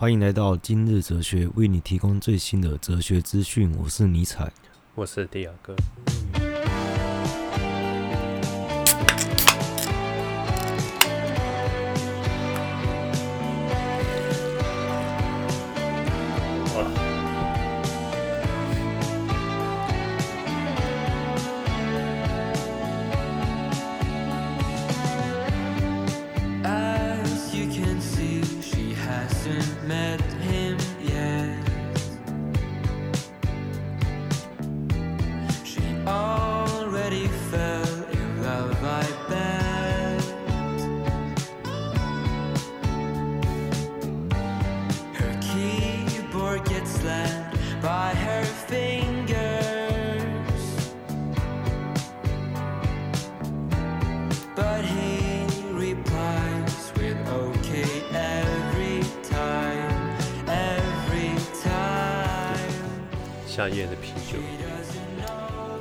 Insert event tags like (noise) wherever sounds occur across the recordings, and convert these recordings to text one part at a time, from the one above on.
欢迎来到今日哲学，为你提供最新的哲学资讯。我是尼采，我是迪亚哥。夏夜的啤酒，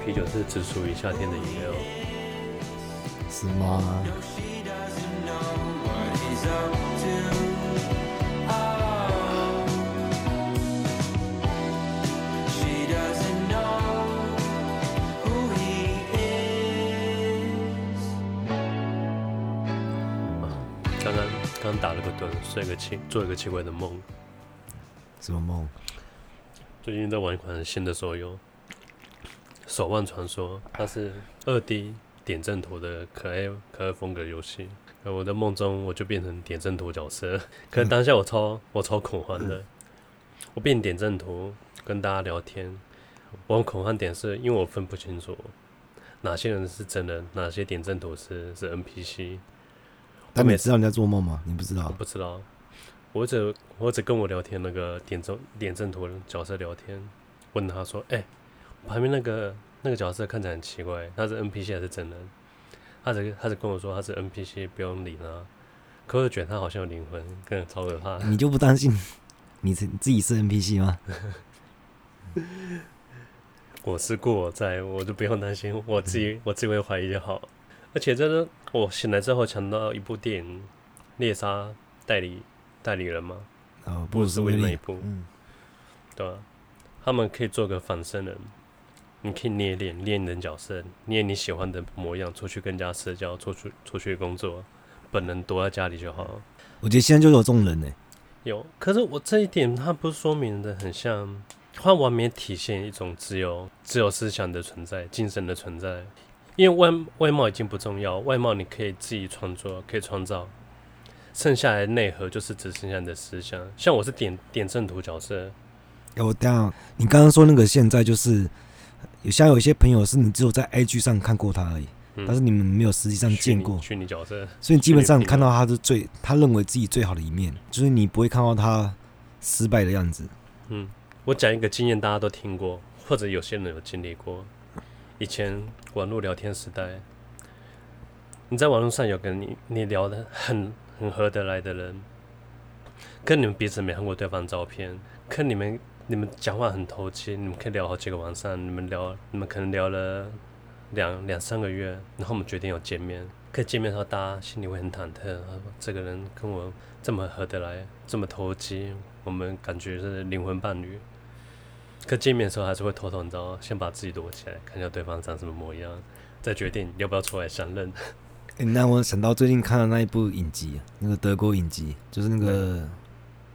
啤酒是只属于夏天的饮料，是吗？刚刚刚打了个盹，睡个奇，做一个奇怪的梦，什么梦？最近在玩一款新的手游《守望传说》，它是二 D 点阵图的可爱可爱风格游戏。我的梦中我就变成点阵图角色，(laughs) 可是当下我超我超恐慌的。我变点阵图跟大家聊天，我恐慌点是因为我分不清楚哪些人是真人，哪些点阵图是是 NPC。但你知道你在做梦吗？你不知道？我不知道。我只我只跟我聊天那个点阵点阵图角色聊天，问他说：“哎、欸，旁边那个那个角色看起来很奇怪，他是 NPC 还是真人？”他只他只跟我说他是 NPC，不用理他。可是觉得他好像有灵魂，更超可怕。你就不担心你自自己是 NPC 吗？(laughs) 我是故我在，我就不用担心，我自己我自己会怀疑就好。而且这个我醒来之后想到一部电影《猎杀代理》。代理人吗？哦，不是为那一部，嗯，对吧？他们可以做个仿生人，你可以捏脸，捏你的角色，捏你喜欢的模样，出去跟人家社交，出去出去工作，本人躲在家里就好。我觉得现在就有这种人呢，有。可是我这一点，他不是说明的很像，他完美体现一种自由、自由思想的存在，精神的存在。因为外外貌已经不重要，外貌你可以自己创作，可以创造。剩下来的内核就是只剩下你的思想，像我是点点阵图角色。我等下，你刚刚说那个现在就是，有像有一些朋友是你只有在 IG 上看过他而已，嗯、但是你们没有实际上见过虚拟角色，所以你基本上看到他是最他认为自己最好的一面，就是你不会看到他失败的样子。嗯，我讲一个经验，大家都听过，或者有些人有经历过。以前网络聊天时代，你在网络上有跟你你聊的很。很合得来的人，跟你们彼此没看过对方照片，跟你们你们讲话很投机，你们可以聊好几个晚上，你们聊你们可能聊了两两三个月，然后我们决定要见面。可以见面的时候，大家心里会很忐忑，这个人跟我这么合得来，这么投机，我们感觉是灵魂伴侣。可见面的时候还是会偷偷，你知道，先把自己躲起来，看一下对方长什么模样，再决定要不要出来相认。欸、那我想到最近看的那一部影集，那个德国影集，就是那个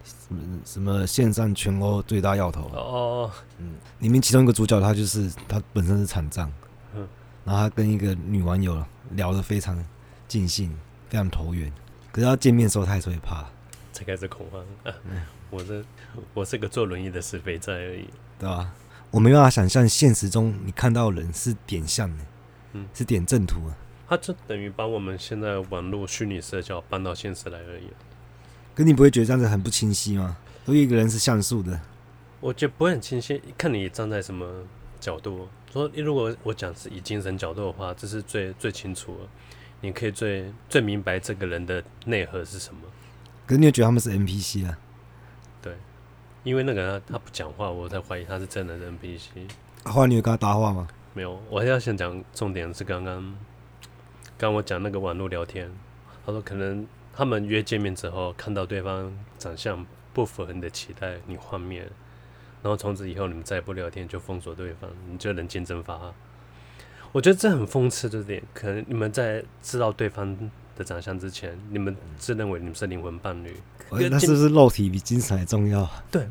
什么什么线上全欧最大要头哦，嗯，里面其中一个主角他就是他本身是残障，嗯，然后他跟一个女网友聊得非常尽兴，非常投缘，可是他见面的时候他还是会怕，才开始恐慌。啊嗯、我这我是个坐轮椅的死肥宅而已，对吧？我没办法想象现实中你看到人是点像的，嗯，是点正图啊。它就等于把我们现在网络虚拟社交搬到现实来而已。可你不会觉得这样子很不清晰吗？都一个人是像素的，我觉得不会很清晰。看你站在什么角度。说如果我讲是以精神角度的话，这是最最清楚的。你可以最最明白这个人的内核是什么。可是你又觉得他们是 NPC 啊？对，因为那个人他不讲话，我才怀疑他是真的 NPC。后来你有跟他搭话吗？没有，我还要先讲重点是刚刚。刚我讲那个网络聊天，他说可能他们约见面之后看到对方长相不符合你的期待，你换面，然后从此以后你们再也不聊天，就封锁对方，你就人间蒸发。我觉得这很讽刺，这点可能你们在知道对方的长相之前，你们自认为你们是灵魂伴侣，那是不是肉体比精神还重要？对，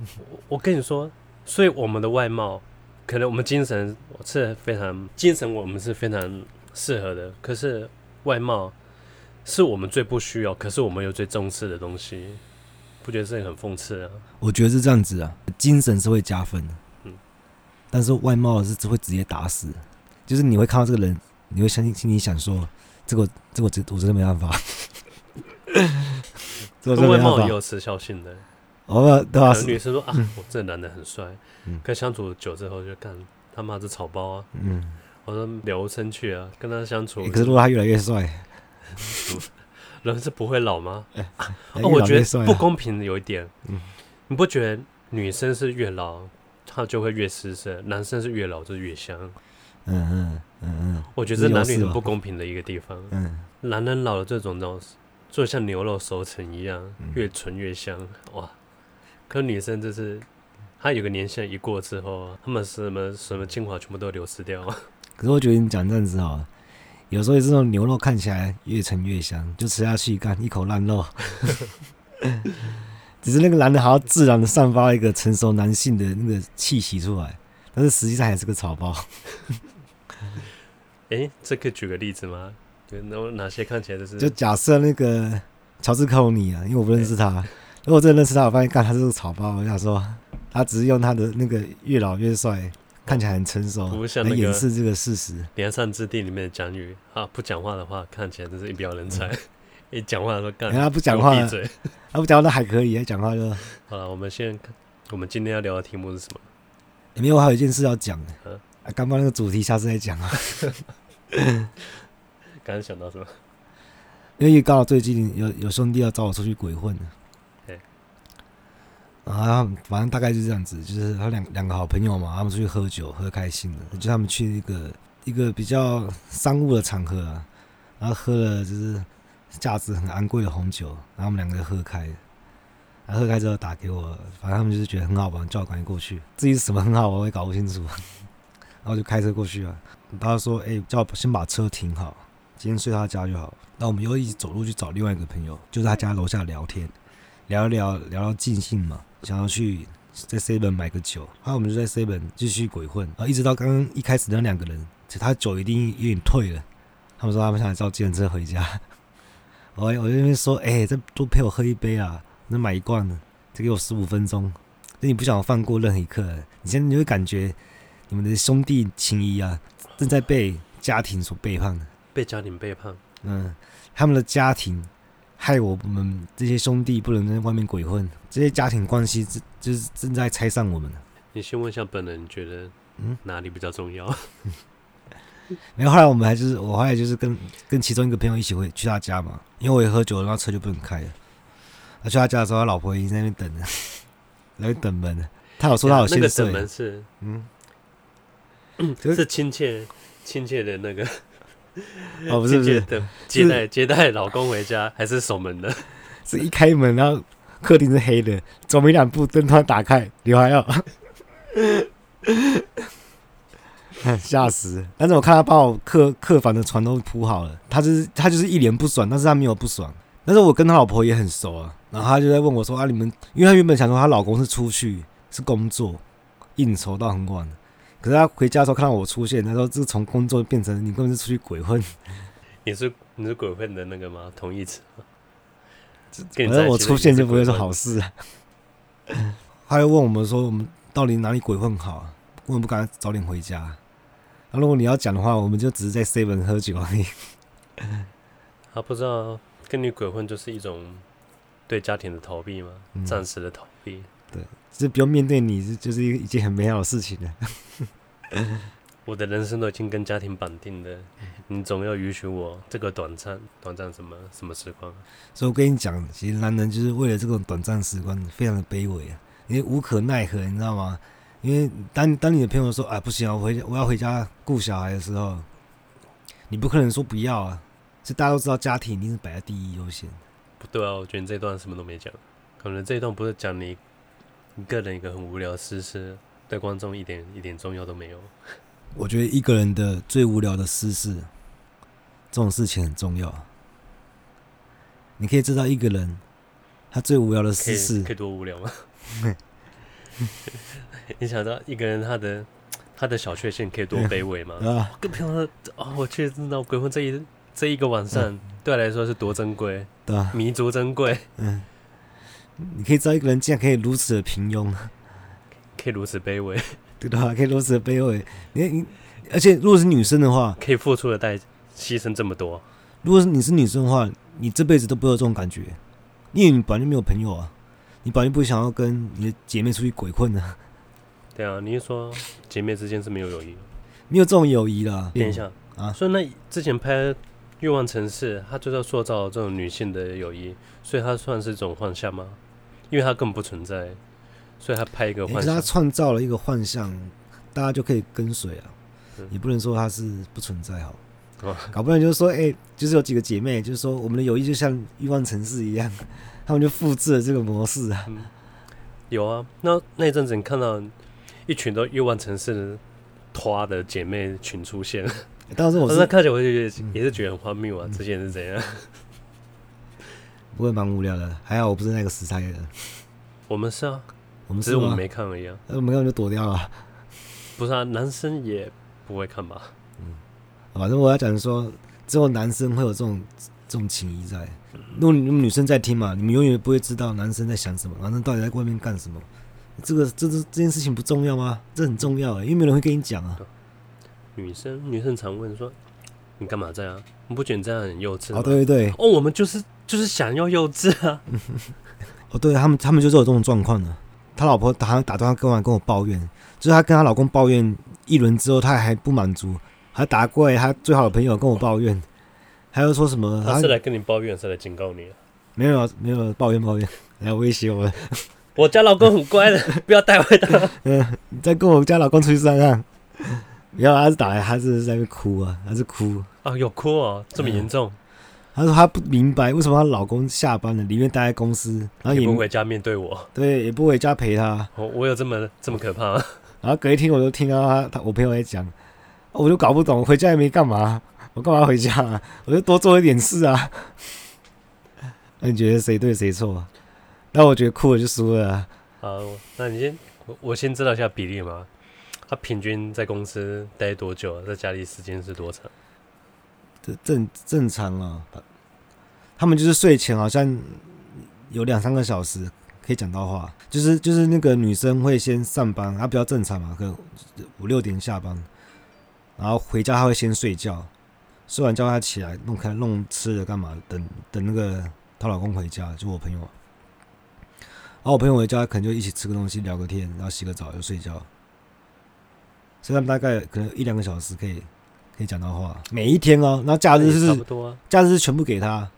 我跟你说，所以我们的外貌，可能我们精神是非常精神，我们是非常适合的，可是外貌是我们最不需要，可是我们又最重视的东西，不觉得这很讽刺啊？我觉得是这样子啊，精神是会加分的，嗯，但是外貌是只会直接打死。就是你会看到这个人，你会相信心里想说，这个这个我真我真的没办法。(laughs) 这个外貌也有时效性的，哦，对啊？女生说啊，我这男的很帅，嗯跟相处久之后就干他妈是草包啊，嗯，我说了无生去啊，跟他相处。可是如果他越来越帅，(laughs) 人是不会老吗？(laughs) 哦，我觉得不公平的有一点，你不觉得女生是越老她就会越失色，男生是越老就越香？嗯嗯嗯嗯，我觉得这男女很不公平的一个地方。嗯，男人老了这种东西，就像牛肉熟成一样，越纯越香哇。可女生就是，她有个年限一过之后，他们什么什么精华全部都流失掉。可是我觉得你讲这样子哦，有时候这种牛肉看起来越陈越香，就吃下去干一口烂肉。(laughs) 只是那个男的好像自然的散发一个成熟男性的那个气息出来，但是实际上还是个草包。哎、欸，这可以举个例子吗？对，那哪些看起来就是？就假设那个乔治克鲁尼啊，因为我不认识他。欸、如果真的认识他，我发现干他是个草包。我想说，他只是用他的那个越老越帅，看起来很成熟，来掩饰这个事实。《梁上之地》里面的蒋宇啊，不讲话的话，看起来真是一表人才。(laughs) 一讲、嗯、话都干，(laughs) 他不讲话，闭嘴。他不讲话那还可以，讲话就 (laughs) 好了。我们现在看，我们今天要聊的题目是什么？里面我还有一件事要讲的。啊，刚刚那个主题下次再讲啊。刚才想到什么？因为刚好最近有有兄弟要找我出去鬼混，对。然后反正大概就是这样子，就是他两两个好朋友嘛，他们出去喝酒，喝开心了，就他们去一个一个比较商务的场合啊，然后喝了就是价值很昂贵的红酒，然后我们两个喝开，然后喝开之后打给我，反正他们就是觉得很好玩，叫我赶紧过去。至于什么很好玩，我也搞不清楚。(laughs) 然后就开车过去了。他说：“哎、叫我先把车停好，今天睡他家就好。”那我们又一起走路去找另外一个朋友，就在他家楼下聊天，聊一聊聊到尽兴嘛，想要去在 seven 买个酒。然后我们就在 seven 继续鬼混，然后一直到刚刚一开始那两个人，其实他酒一定有点退了。他们说他们想来叫计程车回家。(laughs) 我我就那边说：“哎、欸，再多陪我喝一杯啊，能买一罐呢，再给我十五分钟。那你不想放过任何一刻，你现在你会感觉。”你们的兄弟情谊啊，正在被家庭所背叛。被家庭背叛。嗯，他们的家庭害我们这些兄弟不能在外面鬼混，这些家庭关系正就是正在拆散我们。你先问一下本人，你觉得嗯哪里比较重要？(laughs) 没有，后来我们还就是我后来就是跟跟其中一个朋友一起回去他家嘛，因为我也喝酒了，然后车就不能开了。他去他家的时候，他老婆已经在那边等了，在那边等门。他有说他有先睡。那个等门是嗯。(clears throat) 是亲切亲切的那个 (laughs) 哦，不是不是的接待接待老公回家，还是守门的？(laughs) 是一开门，然后客厅是黑的，走没两步灯突然打开，刘海要，(laughs) 吓死！但是我看他把我客客房的床都铺好了，他就是他就是一脸不爽，但是他没有不爽。但是我跟他老婆也很熟啊，然后他就在问我说啊，你们因为他原本想说他老公是出去是工作应酬到很晚。可是他回家的时候看到我出现，他说：“这是从工作变成你根本是出去鬼混。(laughs) ”你是你是鬼混的那个吗？同义词。反正我出现就不会是好事。(laughs) 他又问我们说：“我们到底哪里鬼混好？为什么不赶快早点回家？”那如果你要讲的话，我们就只是在 seven 喝酒而已。他不知道跟你鬼混就是一种对家庭的逃避吗？暂、嗯、时的逃避。对，就是不用面对你，就是一一件很美好的事情了。(laughs) 我的人生都已经跟家庭绑定了，你总要允许我这个短暂、短暂什么什么时光。所以我跟你讲，其实男人就是为了这种短暂时光，非常的卑微啊，因为无可奈何，你知道吗？因为当当你的朋友说啊不行啊，我回我要回家顾小孩的时候，你不可能说不要啊。这大家都知道，家庭一定是摆在第一优先。不对啊，我觉得你这段什么都没讲。可能这一段不是讲你你个人一个很无聊的私事，对观众一点一点重要都没有。(laughs) 我觉得一个人的最无聊的私事，这种事情很重要。你可以知道一个人他最无聊的私事可以，多无聊吗？(laughs) 你想到一个人他的他的小确幸可以多卑微吗？(laughs) 啊，更不用说哦，我确实知道鬼混这一这一个晚上、嗯、对我来说是多珍贵，对啊，弥足珍贵。嗯，你可以知道一个人竟然可以如此的平庸，可以如此卑微。(laughs) 对吧？可以如此的卑微，你你，而且如果是女生的话，可以付出的代牺牲这么多。如果是你是女生的话，你这辈子都不会有这种感觉，因为你本来就没有朋友啊，你本来就不想要跟你的姐妹出去鬼混的。对啊，你是说姐妹之间是没有友谊？没有这种友谊啦。等一下啊，所以那之前拍《欲望城市》，它就是要塑造这种女性的友谊，所以它算是一种幻象吗？因为他根本不存在。所以他拍一个幻象，他创造了一个幻象，大家就可以跟随啊。也不能说他是不存在哈。搞不然就是说，哎，就是有几个姐妹，就是说我们的友谊就像欲望城市一样，(laughs) 他们就复制了这个模式啊。有啊，那那阵子你看到一群都欲望城市的拖的姐妹群出现，当时我是 (laughs) 看起来我就觉得也是觉得很荒谬啊。之前是怎样？不会蛮无聊的，还好我不是那个时差的人。我们是啊。我们只是我们没看而已啊，那我们看就躲掉了。不是啊，男生也不会看吧？嗯，反正我要讲说，只有男生会有这种这种情谊在。如果你们女生在听嘛，你们永远不会知道男生在想什么，男生到底在外面干什么。这个这这这件事情不重要吗？这很重要，因为没人会跟你讲啊。女生女生常问说：“你干嘛在啊？你不觉得你这样很幼稚吗？”哦，对对对，哦，我们就是就是想要幼稚啊。(laughs) 哦，对他们他们就是有这种状况的。他老婆打打电话跟我跟我抱怨，就是他跟他老公抱怨一轮之后，他还不满足，还打过来他最好的朋友跟我抱怨，还要说什么？他是来跟你抱怨，是来警告你？没有没有抱怨抱怨，来威胁我。我家老公很乖的，(laughs) 不要带坏他。嗯，你再跟我家老公出去算账。不要，他是打来，他是在那哭啊，他是哭啊，有哭哦，这么严重。嗯她说她不明白为什么她老公下班了，宁愿待在公司，然后也，也不回家面对我，对，也不回家陪她。我我有这么这么可怕吗？(laughs) 然后隔一天我就听到她，她我朋友在讲，我就搞不懂，回家也没干嘛，我干嘛回家啊？我就多做一点事啊。那你觉得谁对谁错？那我觉得哭了就输了啊。好，那你先我我先知道一下比例嘛。他平均在公司待多久？在家里时间是多长？正正常啊，他们就是睡前好像有两三个小时可以讲到话，就是就是那个女生会先上班，她比较正常嘛，可能五六点下班，然后回家她会先睡觉，睡完觉她起来弄开弄吃的干嘛，等等那个她老公回家，就我朋友，然后我朋友回家可能就一起吃个东西聊个天，然后洗个澡就睡觉，所以他们大概可能一两个小时可以。可以讲到话，每一天哦，那假日是差不多啊，假日是全部给他，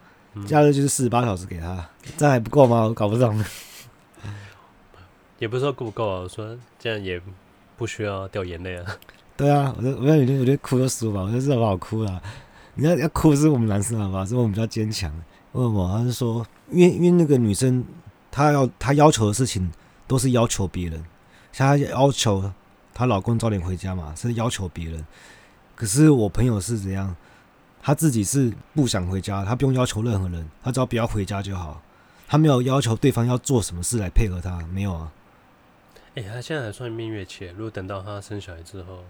假日就是四十八小时给他，这还不够吗？我搞不懂。也不是说够不够啊，我说这样也不需要掉眼泪啊。对啊，我我觉得我觉得哭就输吧，我觉得这不好哭了。你要要哭是我们男生好吧，是我们比较坚强。为什么？他是说，因为因为那个女生她要她要求的事情都是要求别人，像她要求她老公早点回家嘛，是要求别人。可是我朋友是怎样？他自己是不想回家，他不用要求任何人，他只要不要回家就好。他没有要求对方要做什么事来配合他，没有啊。哎、欸，他现在还算蜜月期，如果等到他生小孩之后，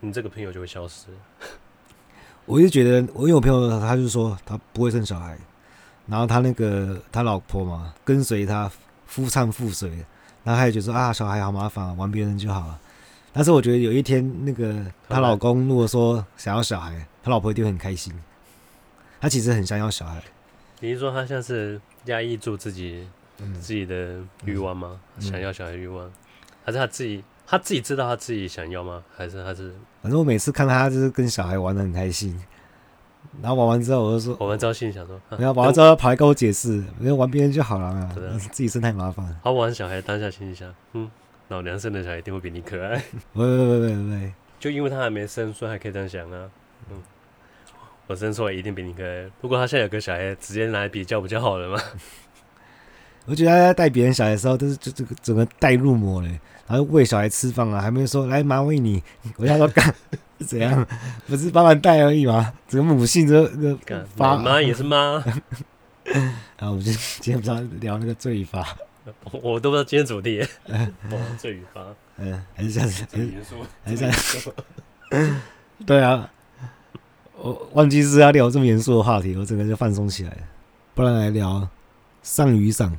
你这个朋友就会消失。(laughs) 我就觉得，我有朋友他就说他不会生小孩，然后他那个他老婆嘛跟随他夫唱妇随，然后他也觉得说啊小孩好麻烦，玩别人就好了。但是我觉得有一天，那个她老公如果说想要小孩，她老婆一定会很开心。她其实很想要小孩。你是说她像是压抑住自己、嗯、自己的欲望吗？嗯、想要小孩欲望，还是她自己她自己知道她自己想要吗？还是她是？反正我每次看她就是跟小孩玩的很开心，然后玩完之后我就说，玩完之后心里想说，然后玩完之后跑来跟我解释，因为玩别人就好了嘛，自己生太麻烦。好玩小孩当下心里想，嗯。老娘生的小孩一定会比你可爱。喂喂喂喂喂，(laughs) 就因为他还没生，所以还可以这样想啊。嗯，我生出来一定比你可爱。如果他现在有个小孩，直接拿来比较不就好了吗？(laughs) 我觉得他在带别人小孩的时候，都是就这个整个带入魔嘞。然后喂小孩吃饭啊，还没有说来妈喂你，我要说 (laughs) 干怎样？不是帮忙带而已嘛？整个母性这个发妈也是妈。然后我们就今天不知道聊那个罪与罚，(laughs) 我都不知道今天主题。罪与罚，嗯，还是这样子，还是这样。对啊，我忘记是要聊这么严肃的话题，我整个就放松起来了。不然来聊善与赏。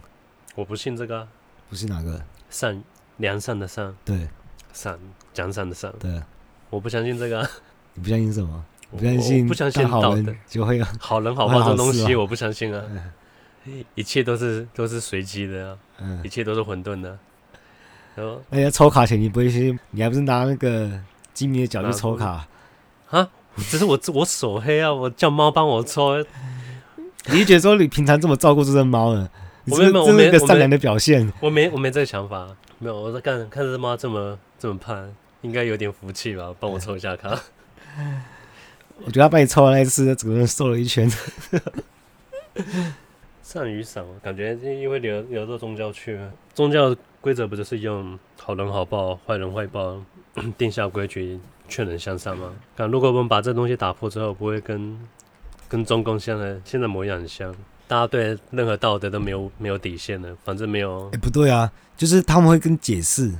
我不信这个，不信哪个？善。良善的善，对，善奖赏的善，对，我不相信这个。你不相信什么？不相信，不相信好人就会有好人好报这东西，我不相信啊！(laughs) 一切都是都是随机的，嗯，一切都是混沌的。然后，哎呀，抽卡前你不会去，你还不是拿那个精明的脚去抽卡啊？只是我我手黑啊，我叫猫帮我抽。你是觉得说你平常这么照顾这只猫呢？我没有，这是一个善良的表现。我没，我没这个想法。没有，我在看看这猫这么这么胖，应该有点福气吧？帮我抽一下卡。我觉得他帮你抽完那一次，整个人瘦了一圈。善与赏，感觉因为聊聊到宗教去了。宗教规则不就是用好人好报、坏人坏报，(coughs) 定下规矩，劝人向善吗？但，如果我们把这东西打破之后，不会跟跟中共现在现在模样很像。大家对任何道德都没有没有底线的，反正没有。哎，不对啊，就是他们会跟解释，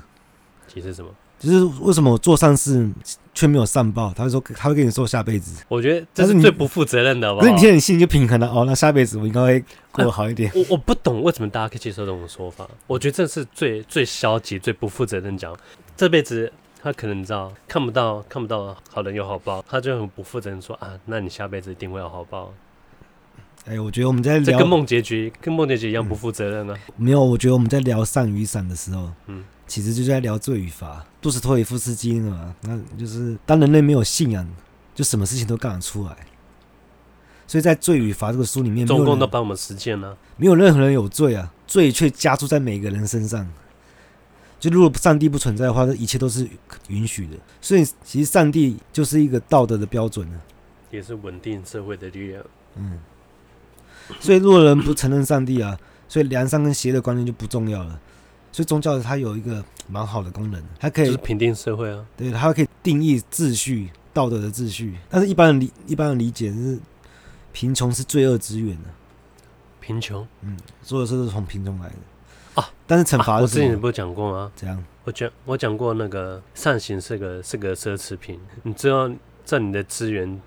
解释什么？就是为什么我做善事却没有善报？他会说，他会跟你说下辈子。我觉得这是最不负责任的，好不好？可是你听你心里就平衡了哦，那下辈子我应该会过得好一点。我我不懂为什么大家可以接受这种说法。我觉得这是最最消极、最不负责任讲。这辈子他可能你知道看不到看不到好人有好报，他就很不负责任说啊，那你下辈子一定会有好报。哎、欸，我觉得我们在聊这跟梦结局跟梦结局一样不负责任呢。没有，我觉得我们在聊上雨伞的时候，嗯，其实就是在聊罪与罚。杜斯托耶夫斯基那个嘛，那就是当人类没有信仰，就什么事情都干得出来。所以在罪与罚这个书里面，中共都帮我们实践了，没有任何人有罪啊，罪却加注在每个人身上。就如果上帝不存在的话，这一切都是允许的。所以其实上帝就是一个道德的标准呢，也是稳定社会的力量。嗯。(laughs) 所以，若人不承认上帝啊，所以良善跟邪的观念就不重要了。所以，宗教它有一个蛮好的功能，它可以就是平定社会啊。对，它可以定义秩序、道德的秩序。但是，一般人理一般人理解是贫穷是罪恶之源的。贫穷，嗯，所有事都是从贫穷来的啊。但是惩罚、啊，我之前不是讲过吗？怎样？我讲我讲过那个善行是个是个奢侈品。你知道，在你的资源。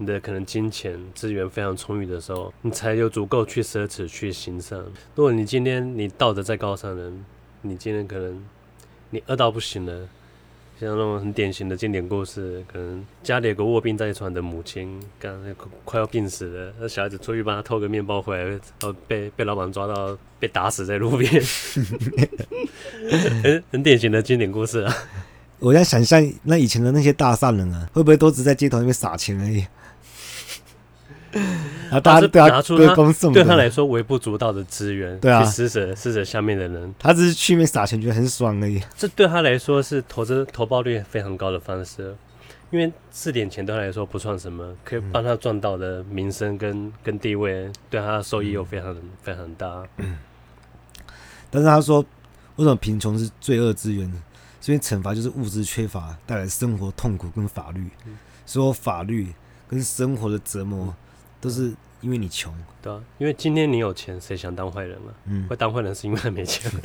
你的可能金钱资源非常充裕的时候，你才有足够去奢侈去行善。如果你今天你道德再高尚的人，你今天可能你饿到不行了，像那种很典型的经典故事，可能家里有个卧病在床的母亲，刚快要病死了，那小孩子出去帮他偷个面包回来，然后被被老板抓到被打死在路边，(laughs) 很很典型的经典故事啊。我在想象那以前的那些大善人啊，会不会都只在街头那边撒钱而已？啊！大家对他拿出他对他来说微不足道的资源，对啊，施舍施舍下面的人，他只是去那边撒钱，觉得很爽而已。这对他来说是投资投报率非常高的方式，因为这点钱对他来说不算什么，可以帮他赚到的名声跟跟地位，对他的收益又非常非常大。嗯。但是他说，为什么贫穷是罪恶之源呢？所以惩罚就是物质缺乏带来生活痛苦跟法律，说法律跟生活的折磨。都是因为你穷，对啊，因为今天你有钱，谁想当坏人啊？嗯，会当坏人是因为他没钱。(laughs)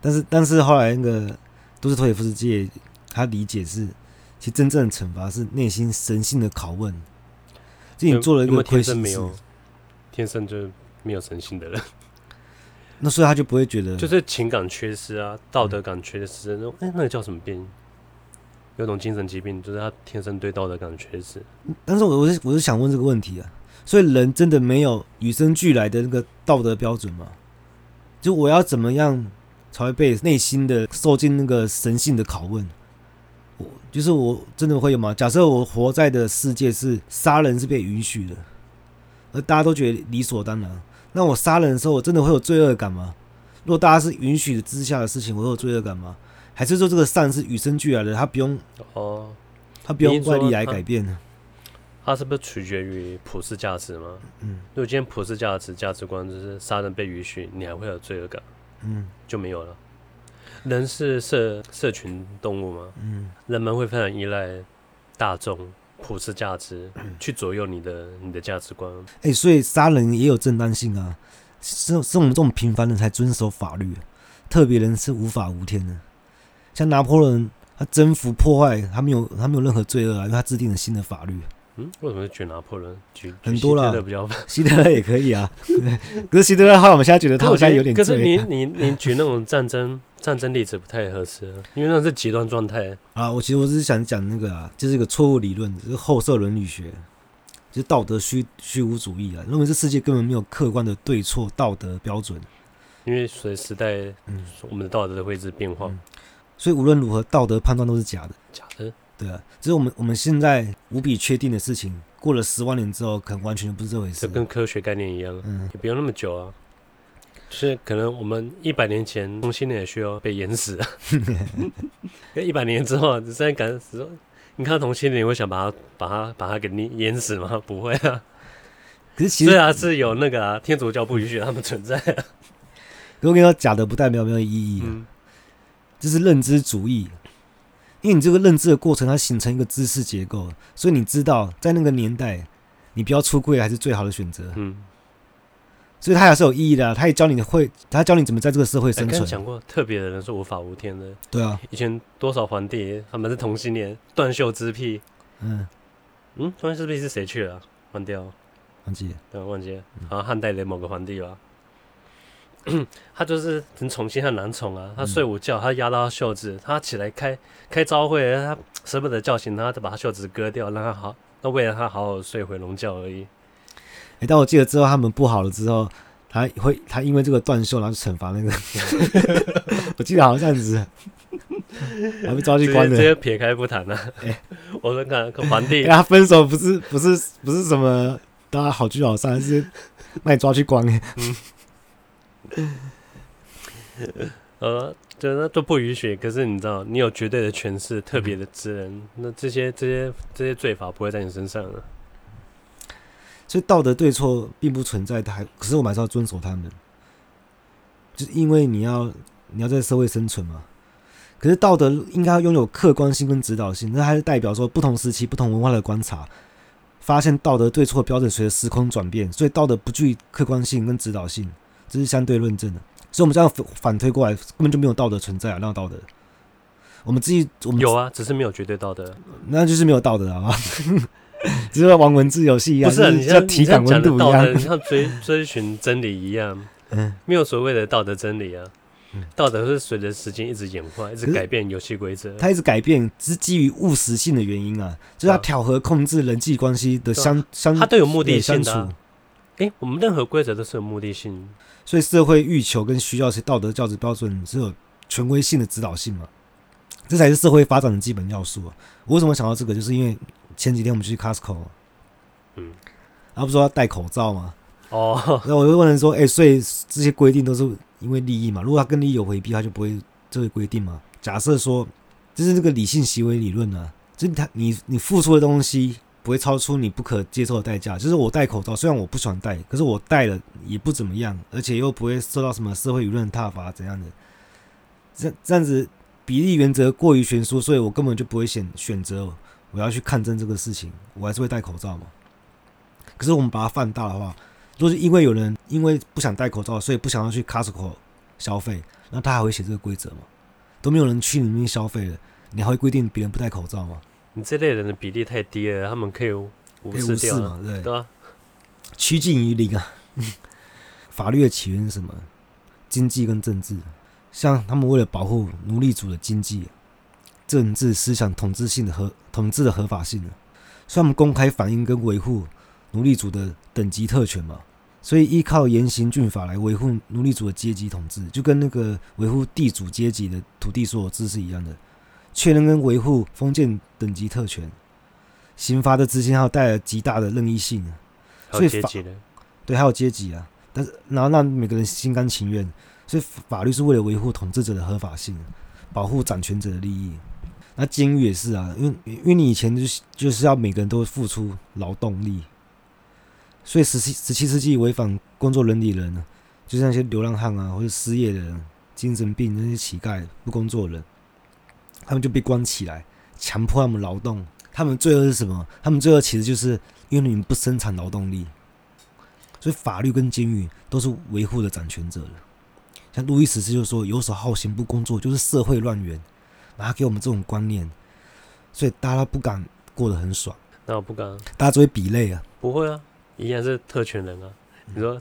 但是，但是后来那个都是托耶夫斯基，他理解是，其实真正的惩罚是内心神性的拷问。就你做了一个亏心事，天生就没有神性的人，那所以他就不会觉得，就是情感缺失啊，道德感缺失那种。哎、那个叫什么病？有种精神疾病，就是他天生对道德感缺失。但是我我是我是想问这个问题啊，所以人真的没有与生俱来的那个道德标准吗？就我要怎么样才会被内心的受尽那个神性的拷问？我就是我真的会有吗？假设我活在的世界是杀人是被允许的，而大家都觉得理所当然，那我杀人的时候，我真的会有罪恶感吗？如果大家是允许之下的事情，我会有罪恶感吗？还是说这个善是与生俱来的，他不用哦，他不用外力来改变呢？它是不是取决于普世价值吗？嗯，如果今天普世价值价值观就是杀人被允许，你还会有罪恶感？嗯，就没有了。人是社社群动物吗？嗯，人们会非常依赖大众普世价值 (clears throat) 去左右你的你的价值观。哎、欸，所以杀人也有正当性啊，是是我们这种平凡人才遵守法律，特别人是无法无天的。像拿破仑，他征服破坏，他没有他没有任何罪恶啊，因为他制定了新的法律。嗯，为什么是举拿破仑？举很多了，希特勒比较 (laughs) 希特勒也可以啊。可是希特勒话，我们现在觉得他好像有点。可是你你你举那种战争战争例子不太合适，因为那是极端状态啊。我其实我只是想讲那个啊，就是一个错误理论，就是后设伦理学，就是道德虚虚无主义啊，认为这世界根本没有客观的对错道德标准。因为随时代，嗯，我们的道德都会一直变化，嗯、所以无论如何，道德判断都是假的，假的。对啊，只是我们我们现在无比确定的事情，过了十万年之后，可能完全不是这回事。就跟科学概念一样，嗯，也不用那么久啊。就是可能我们一百年前同性恋也需要被淹死啊，(laughs) 一百年之后，你现在敢死？你看同性恋，你会想把他把他把他给你淹死吗？(laughs) 不会啊。可是其实对啊是有那个啊，天主教不允许他们存在啊。我跟你说，假的不代表没有意义，嗯，这是认知主义。因为你这个认知的过程，它形成一个知识结构，所以你知道在那个年代，你不要出柜还是最好的选择。嗯，所以它还是有意义的、啊。他也教你会，他教你怎么在这个社会生存。讲过，特别的人是无法无天的。对啊，以前多少皇帝他们是同性恋，断袖之癖。嗯嗯，断袖之癖是谁去了？忘掉，忘记，对，忘记了。好像汉代的某个皇帝吧。(clears throat) 他就是很宠幸他男宠啊，他睡午觉，他压到他袖子，他起来开开朝会，他舍不得叫醒他，就把他袖子割掉，让他好，那为了他好好睡回笼觉而已。哎、欸，但我记得之后他们不好了之后，他会他因为这个断袖，然后惩罚那个，(laughs) 我记得好像这样子，还被抓去关了。这些撇开不谈了。哎、欸，我说看皇帝，他分手不是不是不是什么大家好聚好散，是那你抓去关。嗯。(laughs) 呃，对那都不允许。可是你知道，你有绝对的权势，特别的职人，那这些这些这些罪罚不会在你身上了。所以道德对错并不存在，还可是我们还是要遵守他们，就是因为你要你要在社会生存嘛。可是道德应该要拥有客观性跟指导性，那还是代表说不同时期、不同文化的观察，发现道德对错标准随着时空转变，所以道德不具客观性跟指导性。这是相对论证的，所以我们这样反推过来，根本就没有道德存在啊！那道德，我们自己我们有啊，只是没有绝对道德，那就是没有道德啊！(laughs) 只是玩文字游戏一样，不是、像体感温度一样，你像追追寻真理一样，(laughs) 嗯，没有所谓的道德真理啊，嗯。道德是随着时间一直演化，一直改变游戏规则，它一直改变，只是基于务实性的原因啊，就是它调和控制人际关系的相相，它都有目的性的、啊。哎、欸，我们任何规则都是有目的性。所以社会欲求跟需要是道德价值标准是有权威性的指导性嘛？这才是社会发展的基本要素啊！我为什么想到这个？就是因为前几天我们去 Costco，嗯，然后不是说要戴口罩吗？哦，那我就问人说：“哎、欸，所以这些规定都是因为利益嘛？如果他跟利益有回避，他就不会这个规定嘛？假设说，就是这个理性行为理论呢、啊，就是他你你付出的东西。”不会超出你不可接受的代价。就是我戴口罩，虽然我不喜欢戴，可是我戴了也不怎么样，而且又不会受到什么社会舆论挞伐怎样的。这这样子比例原则过于悬殊，所以我根本就不会选选择我要去抗争这个事情，我还是会戴口罩嘛。可是我们把它放大的话，如果是因为有人因为不想戴口罩，所以不想要去 Costco 消费，那他还会写这个规则吗？都没有人去里面消费了，你还会规定别人不戴口罩吗？你这类人的比例太低了，他们可以无视掉嘛？对，对吧？趋近于零啊！(laughs) 法律的起源是什么？经济跟政治，像他们为了保护奴隶主的经济、政治思想统治性的合统治的合法性，所以他们公开反映跟维护奴隶主的等级特权嘛。所以依靠严刑峻法来维护奴隶主的阶级统治，就跟那个维护地主阶级的土地所有制是一样的。确认跟维护封建等级特权，刑罚的执行还有带来极大的任意性，所以法对还有阶级啊，但是然后让每个人心甘情愿，所以法律是为了维护统治者的合法性，保护掌权者的利益。那监狱也是啊，因为因为你以前就是就是要每个人都付出劳动力，所以十七十七世纪违反工作伦理的人呢，就是那些流浪汉啊，或者失业的人、精神病那些乞丐、不工作的人，他们就被关起来，强迫他们劳动。他们罪恶是什么？他们罪恶其实就是因为你们不生产劳动力，所以法律跟监狱都是维护的掌权者的。像路易十四就说：“游手好闲不工作就是社会乱源。”然后给我们这种观念，所以大家都不敢过得很爽。那我不敢，大家只会比类啊。不会啊，一样是特权人啊。你说、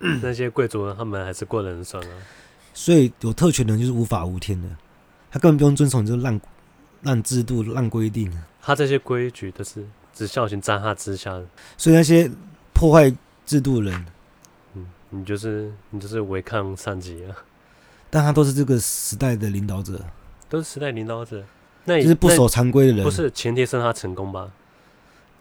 嗯、那些贵族人，他们还是过得很爽啊。所以有特权人就是无法无天的，他根本不用遵守你这个烂烂制度、烂规定。他这些规矩都是只效行在他之下的。所以那些破坏制度的人，嗯，你就是你就是违抗上级啊。但他都是这个时代的领导者。都是时代领导者，那就是不守常规的人。不是前提是他成功吧？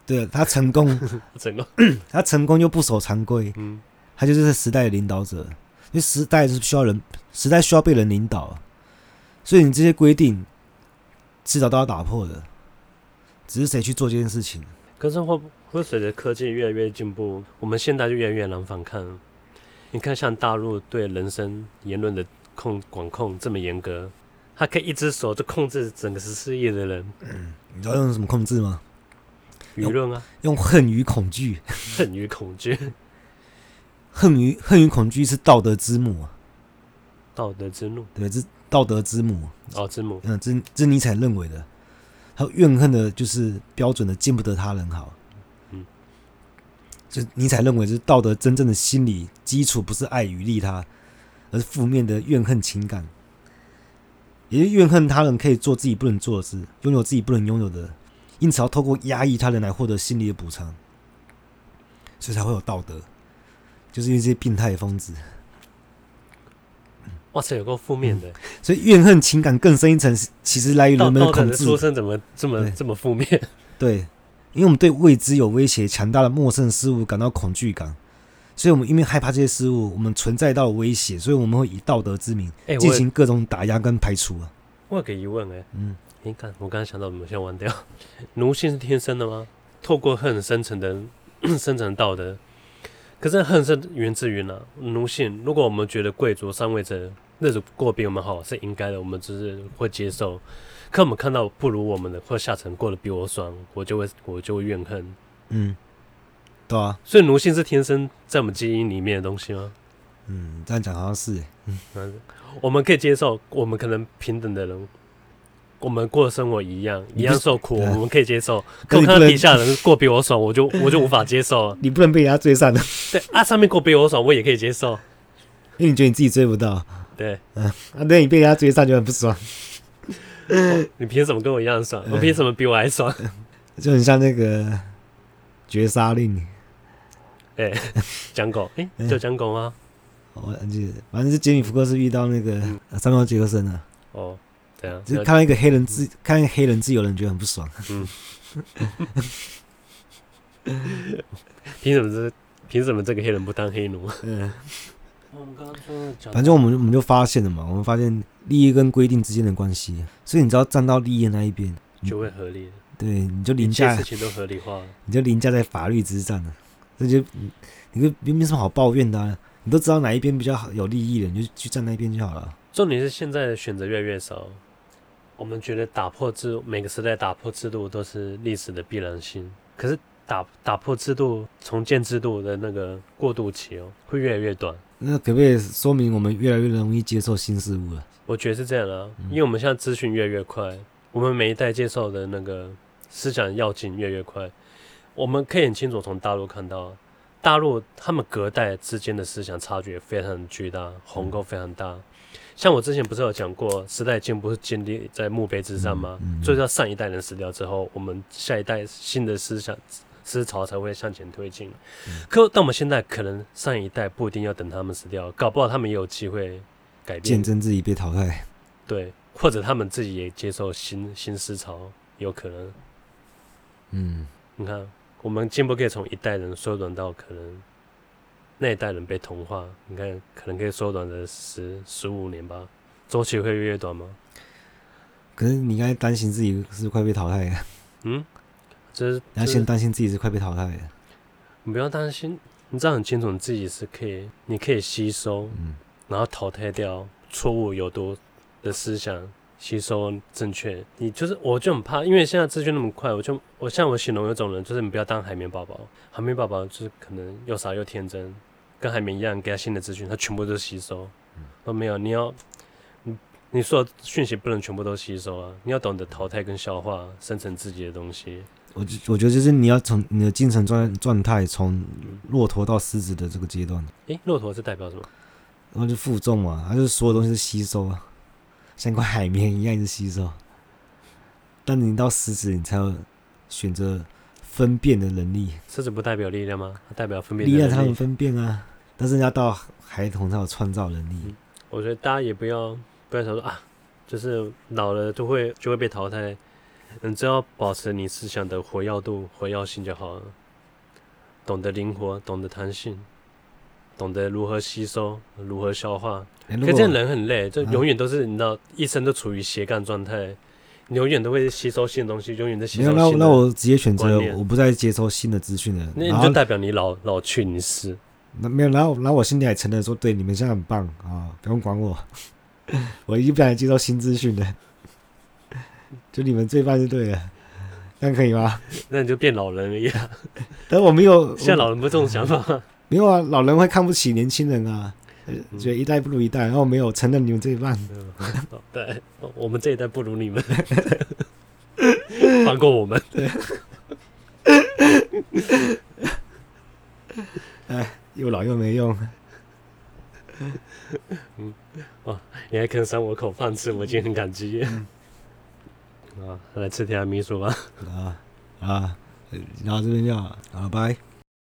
对，他成功，(laughs) 成功，(clears throat) 他成功又不守常规。嗯，他就是时代的领导者。因为时代是需要人，时代需要被人领导，所以你这些规定迟早都要打破的。只是谁去做这件事情？可是会会随着科技越来越进步，我们现在就越来越难反抗。你看，像大陆对人身言论的控管控这么严格。他可以一只手就控制整个十四亿的人。嗯，你知道用什么控制吗？舆论啊，用恨与恐惧。恨与恐惧，恨与恨与恐惧是道德之母啊。道德之怒，对，这道德之母。哦，之母。嗯，这这尼采认为的。他怨恨的就是标准的见不得他人好。嗯。就尼采认为，就是道德真正的心理基础不是爱与利他，而是负面的怨恨情感。也就怨恨他人可以做自己不能做的事，拥有自己不能拥有的，因此要透过压抑他人来获得心理的补偿，所以才会有道德，就是因为这些病态疯子。哇塞，有够负面的、嗯！所以怨恨情感更深一层，其实来于人们的恐惧。出生怎么这么这么负面？对，因为我们对未知有威胁、强大的陌生事物感到恐惧感。所以，我们因为害怕这些事物，我们存在到威胁，所以我们会以道德之名进行各种打压跟排除啊。我有个疑问哎，嗯，你看，我刚才想到，我们先忘掉，(laughs) 奴性是天生的吗？透过恨生成的 (clears throat) 生成道德，可是恨是源自于哪？奴性，如果我们觉得贵族上位者日子过比我们好是应该的，我们只是会接受。可我们看到不如我们的或下层过得比我爽，我就会我就会怨恨，嗯。对啊，所以奴性是天生在我们基因里面的东西吗？嗯，这样讲好像是。嗯，我们可以接受，我们可能平等的人，我们过的生活一样，一样受苦，我们可以接受。可我看到底下人过比我爽，我就 (laughs) 我就无法接受。你不能被人家追上的。对啊，上面过比我爽，我也可以接受。因为你觉得你自己追不到。对，嗯，(laughs) 啊，那你被人家追上就很不爽。哦、(laughs) 你凭什么跟我一样爽？(laughs) 我凭什么比我还爽？就很像那个绝杀令。哎，讲狗，哎，就讲狗吗？我记得，反正是杰米福克斯遇到那个三毛杰克森啊。哦，对啊，就看到一个黑人自，看到黑人自由人觉得很不爽。嗯。凭什么这？凭什么这个黑人不当黑奴？嗯。我们刚刚说，反正我们我们就发现了嘛，我们发现利益跟规定之间的关系，所以你只要站到利益的那一边，就会合理。对，你就凌驾，事情都合理化了，你就凌驾在法律之上了。这就你就没没什么好抱怨的啊，你都知道哪一边比较好有利益的，你就去站那一边就好了。重点是现在的选择越来越少，我们觉得打破制每个时代打破制度都是历史的必然性。可是打打破制度、重建制度的那个过渡期哦，会越来越短。那可不可以说明我们越来越容易接受新事物了？我觉得是这样啊，因为我们现在资讯越来越快，我们每一代接受的那个思想要进越来越快。我们可以很清楚从大陆看到，大陆他们隔代之间的思想差距也非常巨大，鸿沟非常大。像我之前不是有讲过，时代进步是建立在墓碑之上吗？所以要上一代人死掉之后，我们下一代新的思想思潮才会向前推进。可但我们现在可能上一代不一定要等他们死掉，搞不好他们也有机会改变，见证自己被淘汰。对，或者他们自己也接受新新思潮，有可能。嗯，你看。我们进步可以从一代人缩短到可能那一代人被同化，你看可能可以缩短的十十五年吧，周期会越短吗？可是你应该担心自己是快被淘汰的。嗯，这是你要先担心自己是快被淘汰的。你不要担心，你知道很清楚你自己是可以，你可以吸收，嗯，然后淘汰掉错误有毒的思想，吸收正确。你就是，我就很怕，因为现在资讯那么快，我就我像我形容有种人，就是你不要当海绵宝宝，海绵宝宝就是可能又傻又天真，跟海绵一样，给他新的资讯，他全部都吸收，都没有。你要，你你说讯息不能全部都吸收啊，你要懂得淘汰跟消化，生成自己的东西。我我觉得就是你要从你的精神状状态从骆驼到狮子的这个阶段。诶，骆驼是代表什么？然后就负重嘛，它就是所有东西是吸收啊，像块海绵一样一直吸收。但你到狮子，你才有选择分辨的能力。狮子不代表力量吗？它代表分辨力量，它能分辨啊。但是要到孩童才有创造能力。嗯，我觉得大家也不要不要想说啊，就是老了就会就会被淘汰。你只要保持你思想的活跃度、活跃性就好了。懂得灵活，懂得弹性，懂得如何吸收、如何消化。可是这样人很累，就永远都是你知道，一生都处于斜杠状态。你永远都会吸收新的东西，永远在吸收新的。那那我直接选择，我不再接收新的资讯了。那你就代表你老老去，你是。那没有，然后然后我心里还承认说，对你们现在很棒啊，不用管我，(laughs) 我已经不想接受新资讯了。就你们最棒就对了，这样可以吗？(laughs) 那你就变老人了呀。(laughs) 但我没有，现在老人不这种想法？没有啊，老人会看不起年轻人啊，觉得一代不如一代。然后没有承认你们这一半。对，我们这一代不如你们，(laughs) 放过我们。对。哎，又老又没用。嗯，哦，你还肯赏我口饭吃，我已经很感激。啊，来吃提拉米苏吧。啊啊，然后这边就好，拜。